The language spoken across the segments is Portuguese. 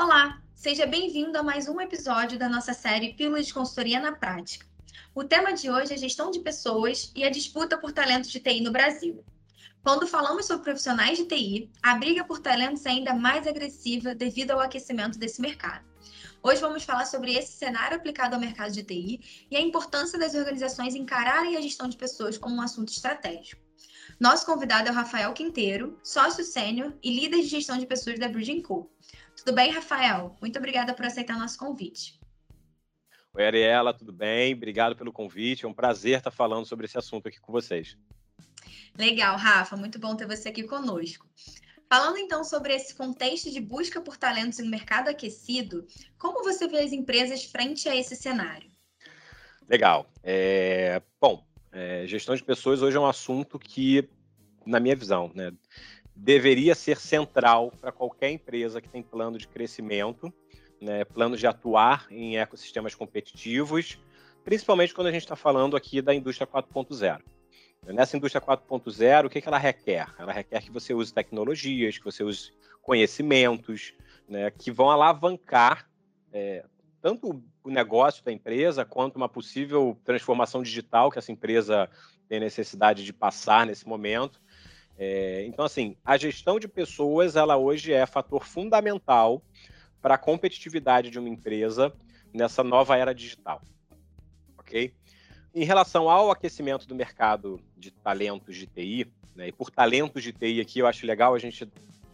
Olá, seja bem-vindo a mais um episódio da nossa série Pílula de Consultoria na Prática. O tema de hoje é gestão de pessoas e a disputa por talentos de TI no Brasil. Quando falamos sobre profissionais de TI, a briga por talentos é ainda mais agressiva devido ao aquecimento desse mercado. Hoje vamos falar sobre esse cenário aplicado ao mercado de TI e a importância das organizações encararem a gestão de pessoas como um assunto estratégico. Nosso convidado é o Rafael Quinteiro, sócio sênior e líder de gestão de pessoas da Bridging Co. Tudo bem, Rafael? Muito obrigada por aceitar nosso convite. Oi, Ariela, tudo bem? Obrigado pelo convite. É um prazer estar falando sobre esse assunto aqui com vocês. Legal, Rafa. Muito bom ter você aqui conosco. Falando então sobre esse contexto de busca por talentos em mercado aquecido, como você vê as empresas frente a esse cenário? Legal. É... Bom, é... gestão de pessoas hoje é um assunto que, na minha visão, né, deveria ser central para qualquer empresa que tem plano de crescimento, né, plano de atuar em ecossistemas competitivos, principalmente quando a gente está falando aqui da indústria 4.0. Nessa indústria 4.0, o que, que ela requer? Ela requer que você use tecnologias, que você use conhecimentos, né, que vão alavancar é, tanto o negócio da empresa quanto uma possível transformação digital que essa empresa tem necessidade de passar nesse momento. É, então, assim, a gestão de pessoas, ela hoje é fator fundamental para a competitividade de uma empresa nessa nova era digital. Ok? Em relação ao aquecimento do mercado de talentos de TI, né, e por talentos de TI aqui eu acho legal a gente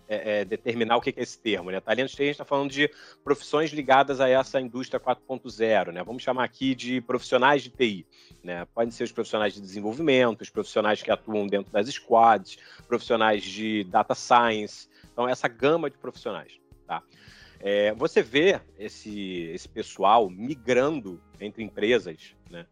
é, é, determinar o que é esse termo. Né? Talentos de TI, a gente está falando de profissões ligadas a essa indústria 4.0. Né? Vamos chamar aqui de profissionais de TI. Né? Podem ser os profissionais de desenvolvimento, os profissionais que atuam dentro das squads, profissionais de data science. Então, essa gama de profissionais. Tá? É, você vê esse, esse pessoal migrando entre empresas, né?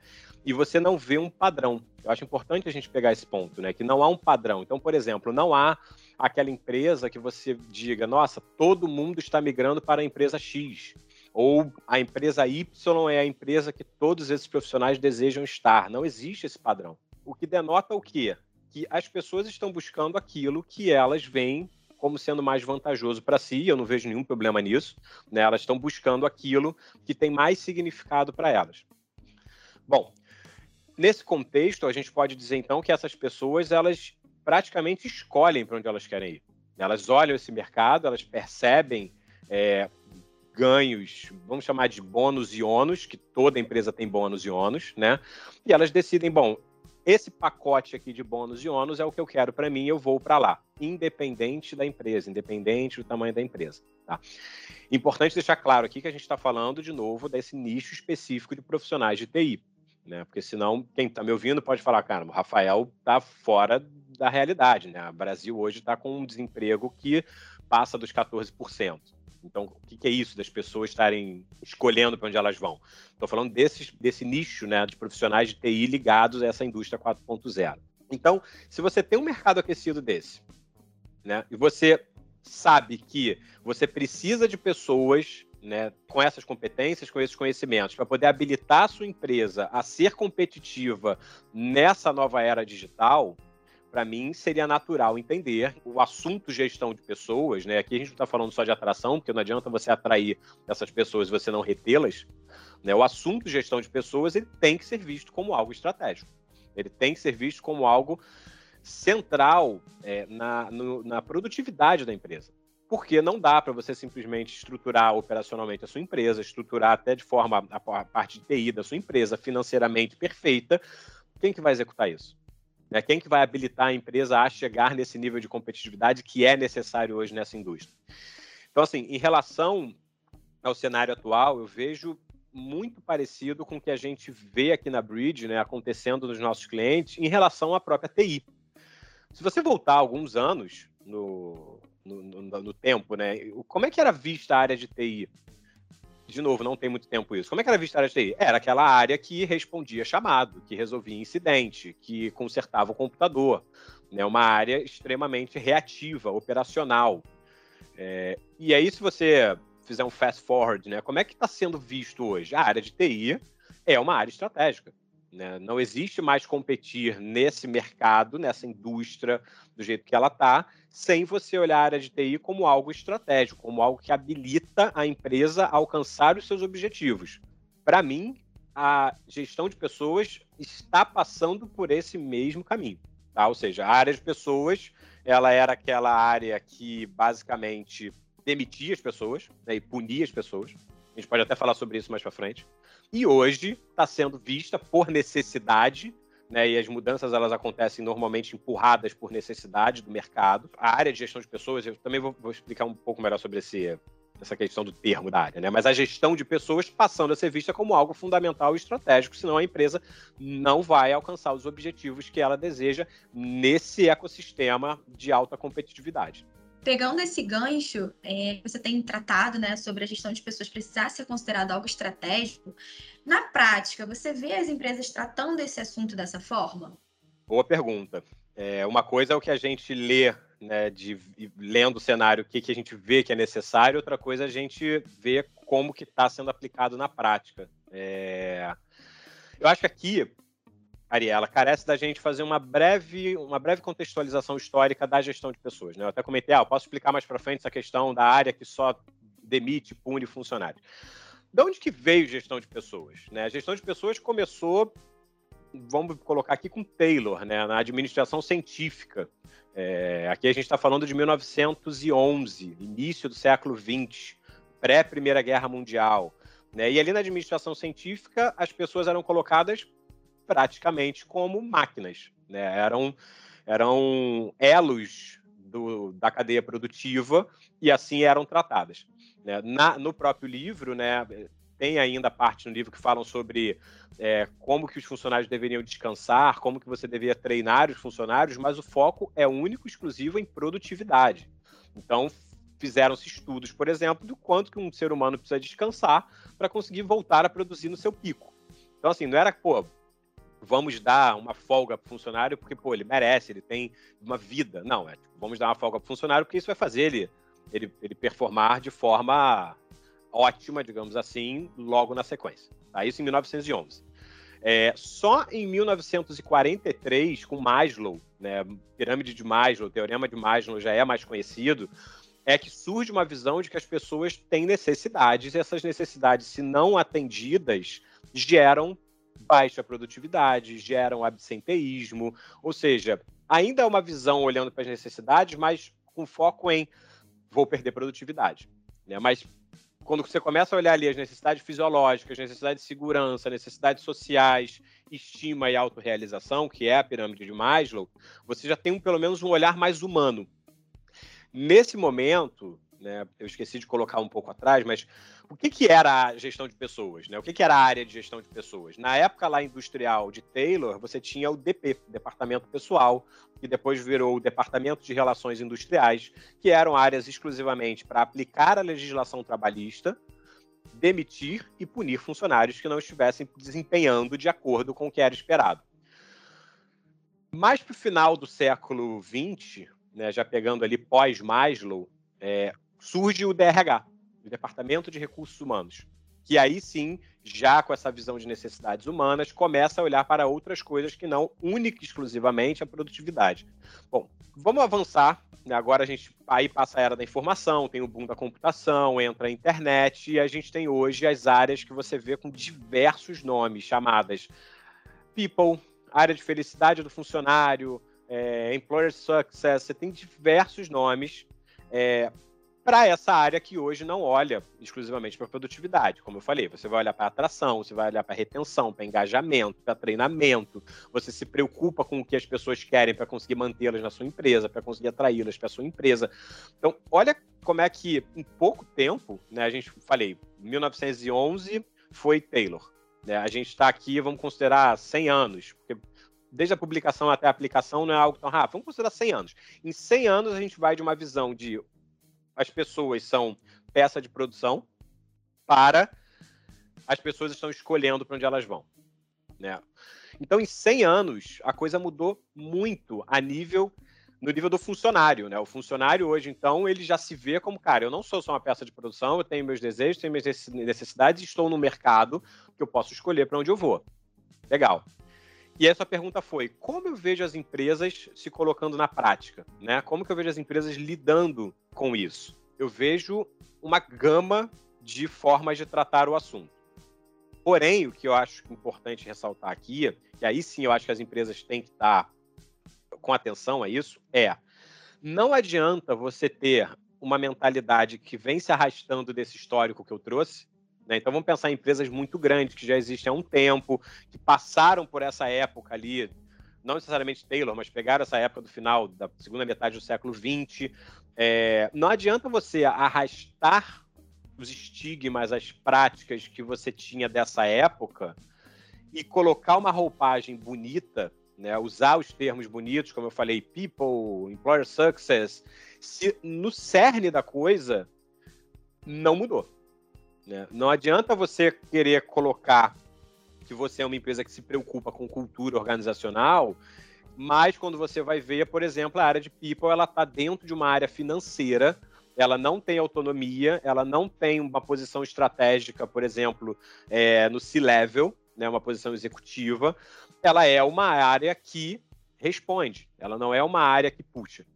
e você não vê um padrão. Eu acho importante a gente pegar esse ponto, né? Que não há um padrão. Então, por exemplo, não há aquela empresa que você diga, nossa, todo mundo está migrando para a empresa X. Ou a empresa Y é a empresa que todos esses profissionais desejam estar. Não existe esse padrão. O que denota o quê? Que as pessoas estão buscando aquilo que elas veem como sendo mais vantajoso para si, eu não vejo nenhum problema nisso, né? Elas estão buscando aquilo que tem mais significado para elas. Bom, nesse contexto, a gente pode dizer então que essas pessoas elas praticamente escolhem para onde elas querem ir. Elas olham esse mercado, elas percebem é, ganhos, vamos chamar de bônus e ônus, que toda empresa tem bônus e ônus, né? E elas decidem, bom, esse pacote aqui de bônus e ônus é o que eu quero para mim, eu vou para lá, independente da empresa, independente do tamanho da empresa. Tá? Importante deixar claro aqui que a gente está falando de novo desse nicho específico de profissionais de TI né? Porque senão quem está me ouvindo pode falar, cara, o Rafael está fora da realidade, né? O Brasil hoje está com um desemprego que passa dos 14%. Então, o que, que é isso das pessoas estarem escolhendo para onde elas vão? Estou falando desse, desse nicho né, de profissionais de TI ligados a essa indústria 4.0. Então, se você tem um mercado aquecido desse, né, e você sabe que você precisa de pessoas né, com essas competências, com esses conhecimentos, para poder habilitar a sua empresa a ser competitiva nessa nova era digital, para mim seria natural entender o assunto gestão de pessoas, né? Aqui a gente não está falando só de atração, porque não adianta você atrair essas pessoas e você não retê-las. Né? O assunto gestão de pessoas ele tem que ser visto como algo estratégico. Ele tem que ser visto como algo central é, na, no, na produtividade da empresa porque não dá para você simplesmente estruturar operacionalmente a sua empresa, estruturar até de forma a parte de TI da sua empresa financeiramente perfeita. Quem que vai executar isso? Né? Quem que vai habilitar a empresa a chegar nesse nível de competitividade que é necessário hoje nessa indústria? Então, assim, em relação ao cenário atual, eu vejo muito parecido com o que a gente vê aqui na Bridge, né, acontecendo nos nossos clientes, em relação à própria TI. Se você voltar alguns anos no, no, no, no, tempo, né? Como é que era vista a área de TI? De novo, não tem muito tempo isso. Como é que era vista a área de TI? Era aquela área que respondia chamado, que resolvia incidente, que consertava o computador. Né? Uma área extremamente reativa, operacional. É, e aí, se você fizer um fast forward, né? Como é que está sendo visto hoje? A área de TI é uma área estratégica. Né? Não existe mais competir nesse mercado, nessa indústria, do jeito que ela está, sem você olhar a área de TI como algo estratégico, como algo que habilita a empresa a alcançar os seus objetivos. Para mim, a gestão de pessoas está passando por esse mesmo caminho. Tá? Ou seja, a área de pessoas ela era aquela área que basicamente demitia as pessoas né, e punia as pessoas. A gente pode até falar sobre isso mais para frente. E hoje está sendo vista por necessidade, né, e as mudanças elas acontecem normalmente empurradas por necessidade do mercado. A área de gestão de pessoas, eu também vou, vou explicar um pouco melhor sobre esse, essa questão do termo da área, né? Mas a gestão de pessoas passando a ser vista como algo fundamental e estratégico, senão a empresa não vai alcançar os objetivos que ela deseja nesse ecossistema de alta competitividade. Pegando esse gancho, é, você tem tratado né, sobre a gestão de pessoas precisar ser considerado algo estratégico. Na prática, você vê as empresas tratando esse assunto dessa forma? Boa pergunta. É, uma coisa é o que a gente lê, né, de, lendo o cenário, o que, que a gente vê que é necessário, outra coisa é a gente vê como que está sendo aplicado na prática. É, eu acho que aqui Ariela, carece da gente fazer uma breve, uma breve contextualização histórica da gestão de pessoas. Né? Eu até comentei, ah, posso explicar mais para frente essa questão da área que só demite, pune funcionários. De onde que veio gestão de pessoas? Né? A gestão de pessoas começou, vamos colocar aqui com Taylor, né? na administração científica. É, aqui a gente está falando de 1911, início do século XX, pré-Primeira Guerra Mundial. Né? E ali na administração científica, as pessoas eram colocadas praticamente como máquinas. Né? Eram, eram elos do, da cadeia produtiva e assim eram tratadas. Né? Na, no próprio livro, né, tem ainda parte no livro que falam sobre é, como que os funcionários deveriam descansar, como que você deveria treinar os funcionários, mas o foco é único, exclusivo em produtividade. Então, fizeram-se estudos, por exemplo, do quanto que um ser humano precisa descansar para conseguir voltar a produzir no seu pico. Então, assim, não era, pô, vamos dar uma folga para o funcionário porque, pô, ele merece, ele tem uma vida. Não, é tipo, vamos dar uma folga para o funcionário porque isso vai fazer ele, ele, ele performar de forma ótima, digamos assim, logo na sequência. Tá? Isso em 1911. É, só em 1943, com Maslow, né, pirâmide de Maslow, teorema de Maslow já é mais conhecido, é que surge uma visão de que as pessoas têm necessidades e essas necessidades, se não atendidas, geram baixa produtividade, geram absenteísmo, ou seja, ainda é uma visão olhando para as necessidades, mas com foco em vou perder produtividade. Né? Mas quando você começa a olhar ali as necessidades fisiológicas, necessidades de segurança, necessidades sociais, estima e autorrealização, que é a pirâmide de Maslow, você já tem um, pelo menos um olhar mais humano. Nesse momento, né, eu esqueci de colocar um pouco atrás, mas o que, que era a gestão de pessoas? Né? O que, que era a área de gestão de pessoas? Na época lá industrial de Taylor, você tinha o DP, Departamento Pessoal, que depois virou o Departamento de Relações Industriais, que eram áreas exclusivamente para aplicar a legislação trabalhista, demitir e punir funcionários que não estivessem desempenhando de acordo com o que era esperado. Mais para o final do século XX, né, já pegando ali pós-Maslow, é, surge o DRH, o Departamento de Recursos Humanos, que aí sim, já com essa visão de necessidades humanas, começa a olhar para outras coisas que não única e exclusivamente a produtividade. Bom, vamos avançar. Né? Agora a gente aí passa a era da informação, tem o boom da computação, entra a internet e a gente tem hoje as áreas que você vê com diversos nomes, chamadas People, área de felicidade do funcionário, é, Employer Success, você tem diversos nomes. É, para essa área que hoje não olha exclusivamente para produtividade. Como eu falei, você vai olhar para atração, você vai olhar para retenção, para engajamento, para treinamento, você se preocupa com o que as pessoas querem para conseguir mantê-las na sua empresa, para conseguir atraí-las para sua empresa. Então, olha como é que em pouco tempo, né, a gente falei, 1911 foi Taylor. Né, a gente está aqui, vamos considerar 100 anos, porque desde a publicação até a aplicação não é algo tão rápido. Vamos considerar 100 anos. Em 100 anos, a gente vai de uma visão de as pessoas são peça de produção para as pessoas estão escolhendo para onde elas vão. Né? Então, em 100 anos, a coisa mudou muito a nível no nível do funcionário, né? O funcionário hoje, então, ele já se vê como, cara, eu não sou só uma peça de produção, eu tenho meus desejos, tenho minhas necessidades, estou no mercado que eu posso escolher para onde eu vou. Legal. E essa pergunta foi: como eu vejo as empresas se colocando na prática? Né? Como que eu vejo as empresas lidando com isso? Eu vejo uma gama de formas de tratar o assunto. Porém, o que eu acho importante ressaltar aqui, e aí sim eu acho que as empresas têm que estar com atenção a isso, é não adianta você ter uma mentalidade que vem se arrastando desse histórico que eu trouxe. Né? Então vamos pensar em empresas muito grandes que já existem há um tempo, que passaram por essa época ali, não necessariamente Taylor, mas pegaram essa época do final da segunda metade do século XX. É, não adianta você arrastar os estigmas, as práticas que você tinha dessa época e colocar uma roupagem bonita, né, usar os termos bonitos, como eu falei, people, employer success, se no cerne da coisa não mudou. Né? Não adianta você querer colocar que você é uma empresa que se preocupa com cultura organizacional, mas quando você vai ver, por exemplo, a área de people, ela está dentro de uma área financeira, ela não tem autonomia, ela não tem uma posição estratégica, por exemplo, é, no C-level, né, uma posição executiva, ela é uma área que responde, ela não é uma área que puxa.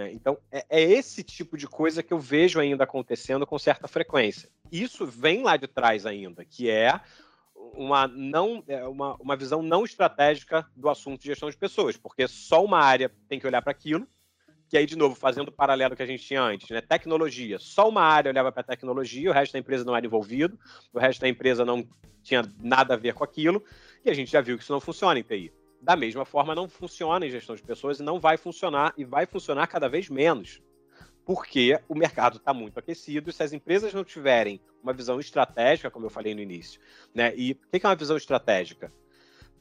Né? Então, é, é, esse tipo de coisa que eu vejo ainda acontecendo com certa frequência. Isso vem lá de trás ainda, que é uma, não, é uma, uma visão não estratégica do assunto de gestão de pessoas, porque só uma área tem que olhar para aquilo, que aí, de novo, fazendo o paralelo que a gente tinha antes, né? Tecnologia. Só uma área olhava para tecnologia, o resto da empresa não era envolvido, o resto da empresa não tinha nada a ver com aquilo, e a gente já viu que isso não funciona em TI. Da mesma forma, não funciona em gestão de pessoas e não vai funcionar, e vai funcionar cada vez menos. Porque o mercado está muito aquecido, e se as empresas não tiverem uma visão estratégica, como eu falei no início, né? E o que é uma visão estratégica?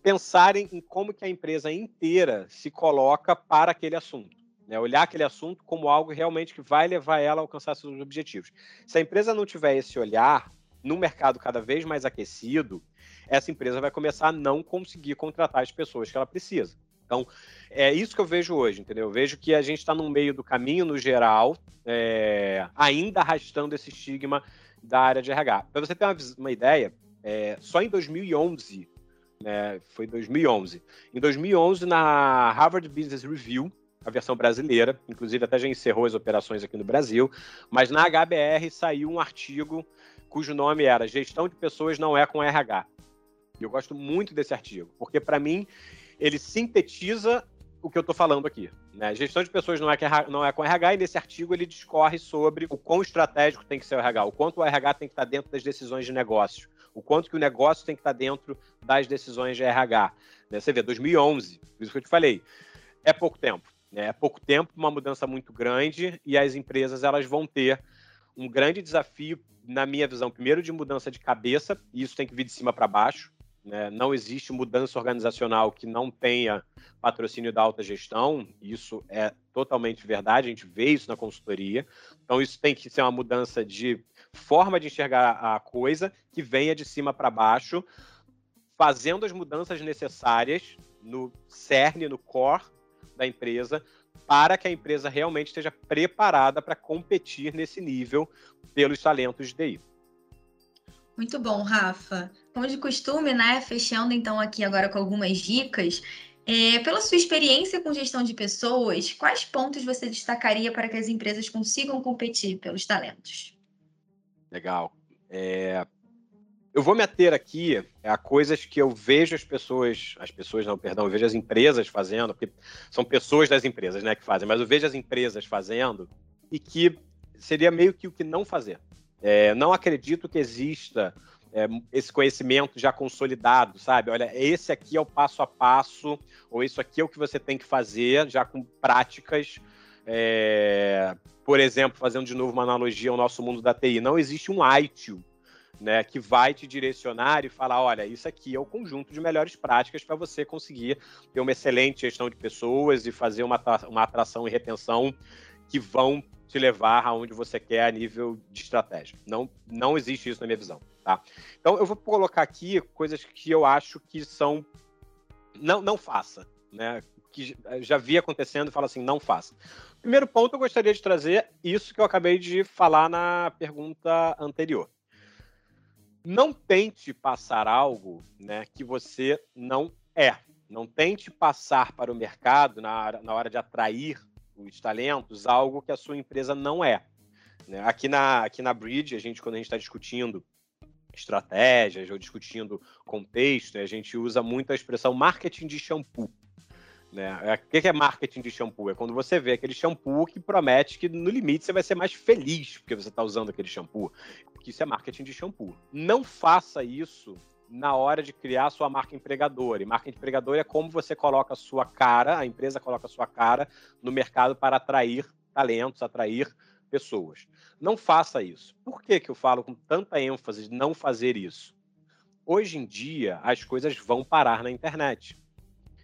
Pensarem em como que a empresa inteira se coloca para aquele assunto. Né? Olhar aquele assunto como algo realmente que vai levar ela a alcançar seus objetivos. Se a empresa não tiver esse olhar, no mercado cada vez mais aquecido, essa empresa vai começar a não conseguir contratar as pessoas que ela precisa. Então, é isso que eu vejo hoje, entendeu? Eu vejo que a gente está no meio do caminho, no geral, é, ainda arrastando esse estigma da área de RH. Para você ter uma, uma ideia, é, só em 2011, né, foi 2011, em 2011, na Harvard Business Review, a versão brasileira, inclusive até já encerrou as operações aqui no Brasil, mas na HBR saiu um artigo cujo nome era Gestão de Pessoas Não É com RH. Eu gosto muito desse artigo, porque para mim ele sintetiza o que eu estou falando aqui. Né? Gestão de pessoas não é, não é com RH, e nesse artigo ele discorre sobre o quão estratégico tem que ser o RH, o quanto o RH tem que estar dentro das decisões de negócio, o quanto que o negócio tem que estar dentro das decisões de RH. Né? Você vê, 2011, isso que eu te falei, é pouco tempo. Né? É pouco tempo, uma mudança muito grande, e as empresas elas vão ter um grande desafio, na minha visão, primeiro de mudança de cabeça, e isso tem que vir de cima para baixo. Né? Não existe mudança organizacional que não tenha patrocínio da alta gestão, isso é totalmente verdade, a gente vê isso na consultoria. Então, isso tem que ser uma mudança de forma de enxergar a coisa que venha de cima para baixo, fazendo as mudanças necessárias no cerne, no core da empresa, para que a empresa realmente esteja preparada para competir nesse nível pelos talentos de TI. Muito bom, Rafa. Como de costume, né? Fechando então aqui agora com algumas dicas. É, pela sua experiência com gestão de pessoas, quais pontos você destacaria para que as empresas consigam competir pelos talentos? Legal. É, eu vou me ater aqui a coisas que eu vejo as pessoas, as pessoas não, perdão, eu vejo as empresas fazendo, porque são pessoas das empresas, né, que fazem, mas eu vejo as empresas fazendo e que seria meio que o que não fazer. É, não acredito que exista é, esse conhecimento já consolidado, sabe? Olha, esse aqui é o passo a passo, ou isso aqui é o que você tem que fazer, já com práticas. É, por exemplo, fazendo de novo uma analogia ao nosso mundo da TI, não existe um ITIL né, que vai te direcionar e falar, olha, isso aqui é o conjunto de melhores práticas para você conseguir ter uma excelente gestão de pessoas e fazer uma, uma atração e retenção que vão te levar aonde você quer a nível de estratégia. Não, não existe isso na minha visão, tá? Então eu vou colocar aqui coisas que eu acho que são não não faça, né? Que já vi acontecendo fala assim, não faça. Primeiro ponto, eu gostaria de trazer isso que eu acabei de falar na pergunta anterior não tente passar algo né, que você não é. Não tente passar para o mercado, na, na hora de atrair os talentos, algo que a sua empresa não é. Né? Aqui, na, aqui na Bridge, a gente, quando a gente está discutindo estratégias ou discutindo contexto, a gente usa muito a expressão marketing de shampoo. Né? É, o que é marketing de shampoo? É quando você vê aquele shampoo que promete que no limite você vai ser mais feliz porque você está usando aquele shampoo. Que isso é marketing de shampoo. Não faça isso na hora de criar sua marca empregadora. E marca empregadora é como você coloca a sua cara, a empresa coloca a sua cara no mercado para atrair talentos, atrair pessoas. Não faça isso. Por que, que eu falo com tanta ênfase de não fazer isso? Hoje em dia, as coisas vão parar na internet.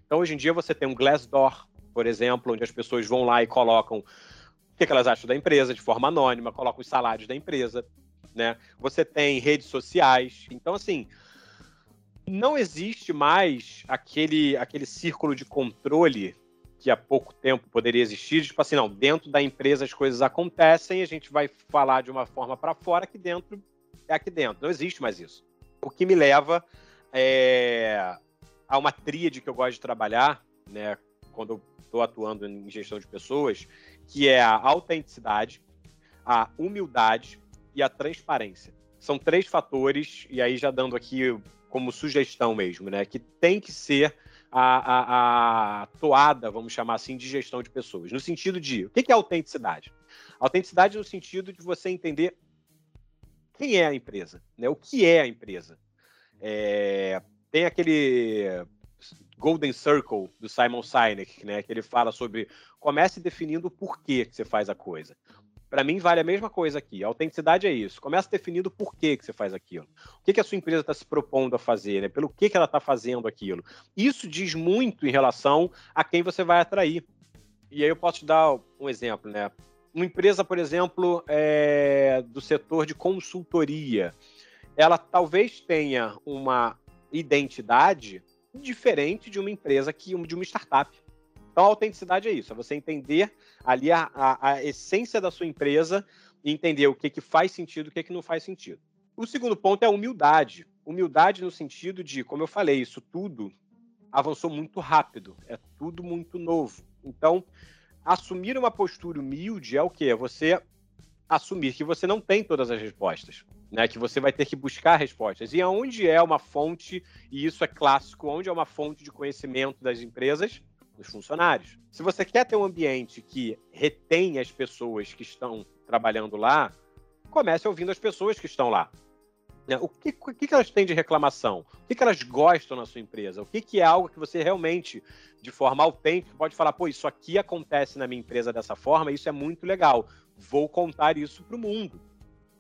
Então, hoje em dia, você tem um Glassdoor, por exemplo, onde as pessoas vão lá e colocam o que, elas acham da empresa de forma anônima, colocam os salários da empresa. Né? Você tem redes sociais. Então, assim, não existe mais aquele, aquele círculo de controle que há pouco tempo poderia existir, tipo assim, não, dentro da empresa as coisas acontecem, a gente vai falar de uma forma para fora, que dentro é aqui dentro. Não existe mais isso. O que me leva é, a uma tríade que eu gosto de trabalhar, né, quando eu estou atuando em gestão de pessoas, que é a autenticidade, a humildade e a transparência. São três fatores, e aí já dando aqui como sugestão mesmo, né? Que tem que ser a, a, a, toada, vamos chamar assim, de gestão de pessoas. No sentido de, o que é autenticidade? Autenticidade no sentido de você entender quem é a empresa, né? O que é a empresa. É, tem aquele Golden Circle do Simon Sinek, né? Que ele fala sobre comece definindo o porquê que você faz a coisa. Para mim, vale a mesma coisa aqui. A autenticidade é isso. Começa definindo por que, que você faz aquilo. O que, que a sua empresa está se propondo a fazer, né? pelo que, que ela está fazendo aquilo. Isso diz muito em relação a quem você vai atrair. E aí eu posso te dar um exemplo, né? Uma empresa, por exemplo, é, do setor de consultoria, ela talvez tenha uma identidade diferente de uma empresa que de uma startup. Então, a autenticidade é isso, é você entender ali a, a, a essência da sua empresa e entender o que, que faz sentido e o que, que não faz sentido. O segundo ponto é a humildade. Humildade no sentido de, como eu falei, isso tudo avançou muito rápido, é tudo muito novo. Então, assumir uma postura humilde é o quê? É você assumir que você não tem todas as respostas, né? Que você vai ter que buscar respostas. E aonde é uma fonte, e isso é clássico, onde é uma fonte de conhecimento das empresas? Dos funcionários. Se você quer ter um ambiente que retém as pessoas que estão trabalhando lá, comece ouvindo as pessoas que estão lá. Né? O que, o que elas têm de reclamação? O que elas gostam na sua empresa? O que, que é algo que você realmente, de forma autêntica, pode falar: pô, isso aqui acontece na minha empresa dessa forma, isso é muito legal. Vou contar isso para o mundo.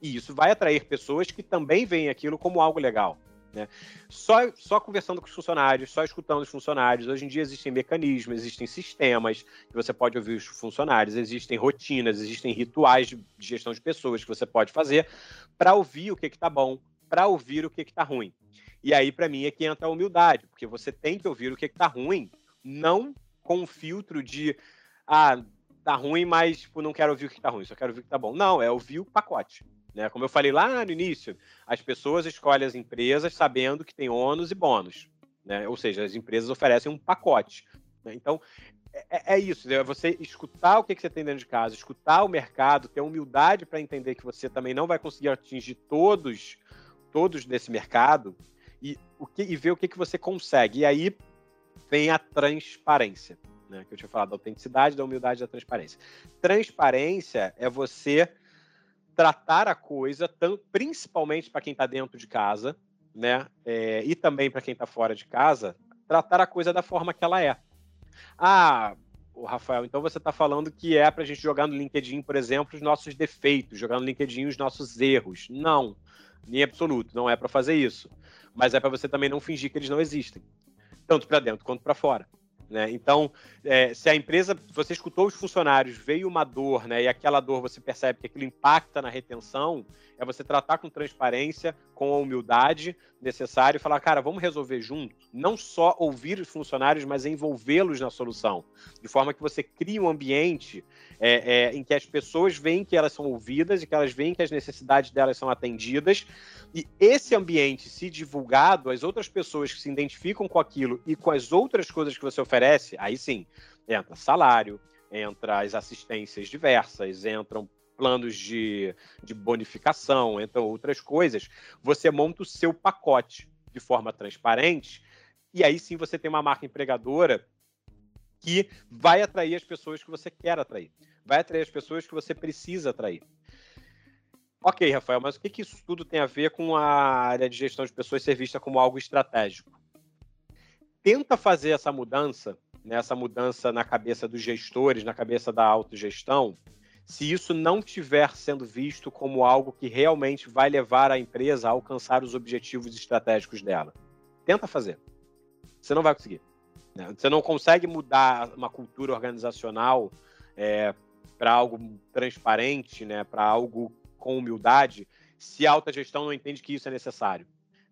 E isso vai atrair pessoas que também veem aquilo como algo legal. Né? Só, só conversando com os funcionários, só escutando os funcionários. Hoje em dia existem mecanismos, existem sistemas que você pode ouvir os funcionários, existem rotinas, existem rituais de, gestão de pessoas que você pode fazer para ouvir o que está bom, para ouvir o que está ruim. E aí, para mim, é que entra a humildade, porque você tem que ouvir o que está ruim, não com um filtro de ah, tá ruim, mas tipo, não quero ouvir o que está ruim, só quero ouvir o que está bom. Não, é ouvir o pacote. Né? Como eu falei lá no início, as pessoas escolhem as empresas sabendo que tem ônus e bônus. Né? Ou seja, as empresas oferecem um pacote. Né? Então, é, é, isso, é você escutar o que, que você tem dentro de casa, escutar o mercado, ter humildade para entender que você também não vai conseguir atingir todos, todos desse mercado e, o que, e ver o que, que você consegue. E aí vem a transparência, né? que eu tinha falado, da autenticidade, da humildade da transparência. Transparência é você tratar a coisa, principalmente para quem está dentro de casa, né? É, e também para quem está fora de casa, tratar a coisa da forma que ela é. Ah, o Rafael, então você está falando que é para a gente jogar no LinkedIn, por exemplo, os nossos defeitos, jogar no LinkedIn os nossos erros. Não, em absoluto, não é para fazer isso. Mas é para você também não fingir que eles não existem, tanto para dentro quanto para fora. Né? Então, é, se a empresa, você escutou os funcionários, veio uma dor, né, e aquela dor você percebe que aquilo impacta na retenção, é você tratar com transparência, com a humildade necessária e falar, cara, vamos resolver junto. Não só ouvir os funcionários, mas envolvê-los na solução. De forma que você cria um ambiente é, é, em que as pessoas veem que elas são ouvidas e que elas veem que as necessidades delas são atendidas. E esse ambiente, se divulgado, as outras pessoas que se identificam com aquilo e com as outras coisas que você oferece, aí sim, entra salário, entra as assistências diversas, entram planos de, de bonificação, entre outras coisas, você monta o seu pacote de forma transparente e aí sim você tem uma marca empregadora que vai atrair as pessoas que você quer atrair, vai atrair as pessoas que você precisa atrair. Ok, Rafael, mas o que, que isso tudo tem a ver com a área de gestão de pessoas ser vista como algo estratégico? Tenta fazer essa mudança, né, essa mudança na cabeça dos gestores, na cabeça da autogestão, se isso não estiver sendo visto como algo que realmente vai levar a empresa a alcançar os objetivos estratégicos dela. Tenta fazer. Você não vai conseguir. Né? Você não consegue mudar uma cultura organizacional é, para algo transparente, né, para algo com humildade, se a alta gestão não entende que isso é necessário.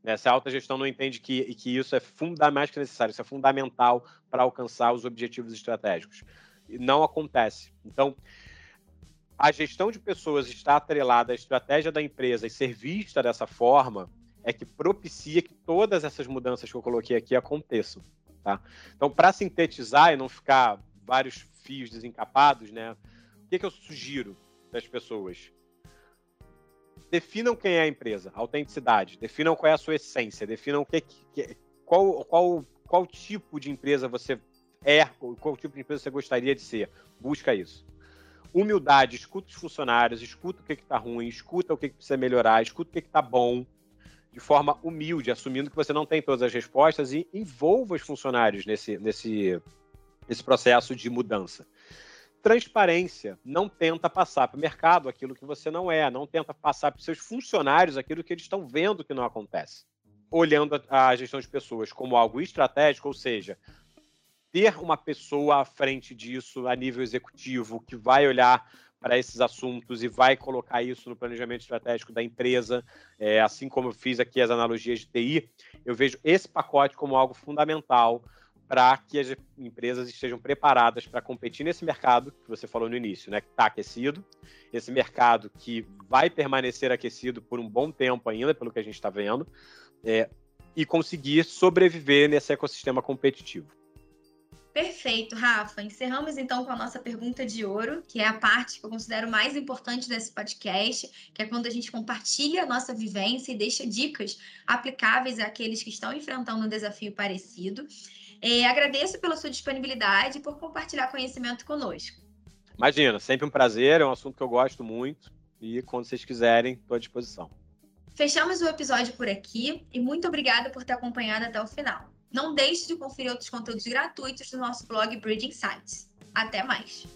Né? Se a alta gestão não entende que, que isso é funda mais que necessário, isso é fundamental para alcançar os objetivos estratégicos. E não acontece. Então, a gestão de pessoas está atrelada à estratégia da empresa e ser vista dessa forma é que propicia que todas essas mudanças que eu coloquei aqui aconteçam. Tá? Então, para sintetizar e não ficar vários fios desencapados, né, o que, que eu sugiro das pessoas? Definam quem é a empresa, autenticidade, definam qual é a sua essência, definam que, que, qual, qual, qual tipo de empresa você é, qual tipo de empresa você gostaria de ser. Busca isso. Humildade, escuta os funcionários, escuta o que está ruim, escuta o que, que, precisa melhorar, escuta o que está bom, de forma humilde, assumindo que você não tem todas as respostas e envolva os funcionários nesse, nesse, nesse processo de mudança. Transparência, não tenta passar para o mercado aquilo que você não é, não tenta passar para os seus funcionários aquilo que eles estão vendo que não acontece. Olhando a, a gestão de pessoas como algo estratégico, ou seja, ter uma pessoa à frente disso a nível executivo que vai olhar para esses assuntos e vai colocar isso no planejamento estratégico da empresa, é, assim como eu fiz aqui as analogias de TI, eu vejo esse pacote como algo fundamental para que as empresas estejam preparadas para competir nesse mercado que você falou no início, né, que está aquecido, esse mercado que vai permanecer aquecido por um bom tempo ainda, pelo que a gente está vendo, é, e conseguir sobreviver nesse ecossistema competitivo. Perfeito, Rafa. Encerramos então com a nossa pergunta de ouro, que é a parte que eu considero mais importante desse podcast, que é quando a gente compartilha a nossa vivência e deixa dicas aplicáveis àqueles que estão enfrentando um desafio parecido. É, agradeço pela sua disponibilidade e por compartilhar conhecimento conosco. Imagina, sempre um prazer, é um assunto que eu gosto muito e quando vocês quiserem, estou à disposição. Fechamos o episódio por aqui e muito obrigada por ter acompanhado até o final. Não deixe de conferir outros conteúdos gratuitos do nosso blog Bridging Sites. Até mais!